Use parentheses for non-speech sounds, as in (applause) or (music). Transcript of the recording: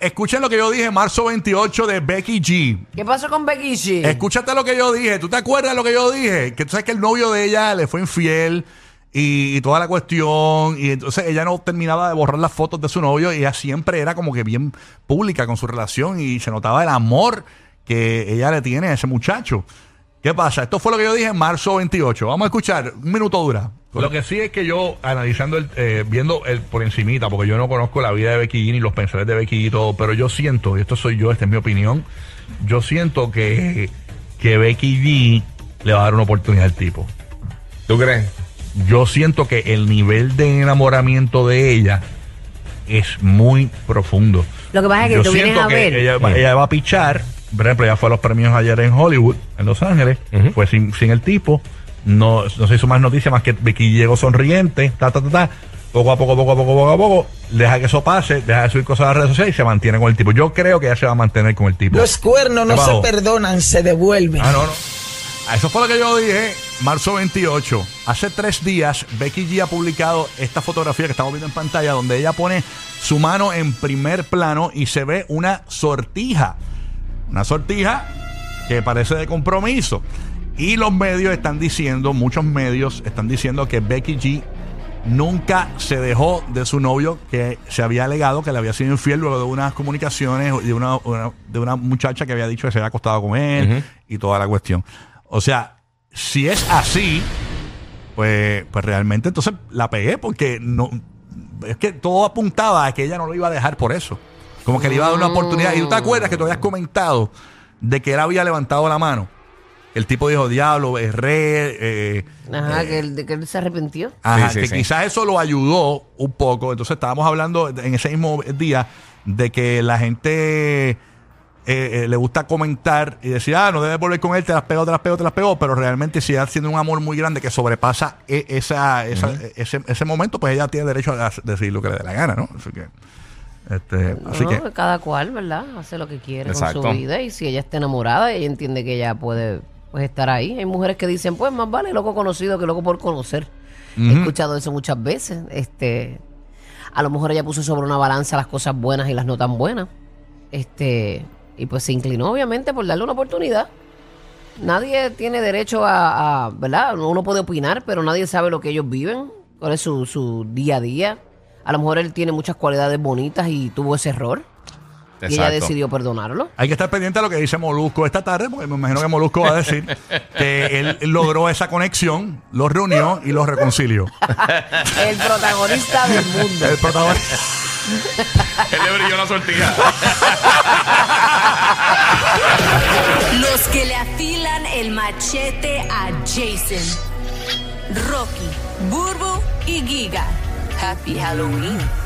Escuchen lo que yo dije marzo 28 de Becky G. ¿Qué pasó con Becky G? Escúchate lo que yo dije. ¿Tú te acuerdas de lo que yo dije? Que tú sabes que el novio de ella le fue infiel y, y toda la cuestión. Y entonces ella no terminaba de borrar las fotos de su novio y ella siempre era como que bien pública con su relación y se notaba el amor que ella le tiene a ese muchacho. ¿Qué pasa? Esto fue lo que yo dije en marzo 28. Vamos a escuchar. Un minuto dura. Lo que sí es que yo, analizando, el, eh, viendo el por encimita, porque yo no conozco la vida de Becky G ni los pensadores de Becky G y todo, pero yo siento, y esto soy yo, esta es mi opinión, yo siento que, que Becky G le va a dar una oportunidad al tipo. ¿Tú crees? Yo siento que el nivel de enamoramiento de ella es muy profundo. Lo que pasa es que Yo tú vienes a que ver. Ella va a pichar. Por ejemplo, ella fue a los premios ayer en Hollywood, en Los Ángeles. Fue sin, sin el tipo. No, no se hizo más noticias más que Becky llegó sonriente. Ta, ta, ta, ta. Poco a poco, poco a poco, poco a poco. Deja que eso pase. Deja de subir cosas a las redes sociales y se mantiene con el tipo. Yo creo que ella se va a mantener con el tipo. Los cuernos no ¿Qué se perdonan, se devuelven. Ah, no, no. Eso fue lo que yo dije, marzo 28. Hace tres días, Becky G ha publicado esta fotografía que estamos viendo en pantalla, donde ella pone su mano en primer plano y se ve una sortija. Una sortija que parece de compromiso. Y los medios están diciendo, muchos medios están diciendo que Becky G nunca se dejó de su novio que se había alegado que le había sido infiel luego de unas comunicaciones de una, una- de una muchacha que había dicho que se había acostado con él y toda la cuestión. O sea, si es así, pues, pues realmente entonces la pegué porque no es que todo apuntaba a que ella no lo iba a dejar por eso. Como que le iba a dar una oportunidad. Y tú te acuerdas que tú habías comentado de que él había levantado la mano. El tipo dijo, diablo, erré. eh, Ajá, eh, que él, de que él se arrepintió. Ajá, Sí, sí, que sí. quizás eso lo ayudó un poco. Entonces estábamos hablando en ese mismo día de que la gente eh, eh, le gusta comentar y decir, ah, no debes volver con él, te las pegó, te las pegó, te las pegó, pero realmente si ella tiene un amor muy grande que sobrepasa e- esa, esa- ese, ese momento, pues ella tiene derecho a decir lo que le dé la gana, ¿no? Así que, este, así No, que Cada cual, ¿verdad? Hace lo que quiere con su vida. Y si ella está enamorada, ella entiende que ella puede pues, estar ahí. Hay mujeres que dicen, pues más vale loco conocido que loco por conocer. He escuchado eso muchas veces. Este, a lo mejor ella puso sobre una balanza las cosas buenas y las no tan buenas. Este, y pues se inclinó, obviamente, por darle una oportunidad. Nadie tiene derecho a, a- ¿verdad? Uno puede opinar, pero nadie sabe lo que ellos viven, cuál es su, su día a día. A lo mejor él tiene muchas cualidades bonitas y tuvo ese error. Y ella Exacto. decidió perdonarlo. hay que estar pendiente de lo que dice Molusco esta tarde, porque me imagino que Molusco va a decir que él logró esa conexión, los reunió y los reconcilió. (laughs) El protagonista del mundo. El protagonista. (laughs) Él le brilló la sortija. Los que le afilan el machete a Jason. Rocky, Burbo y Giga. Happy Halloween.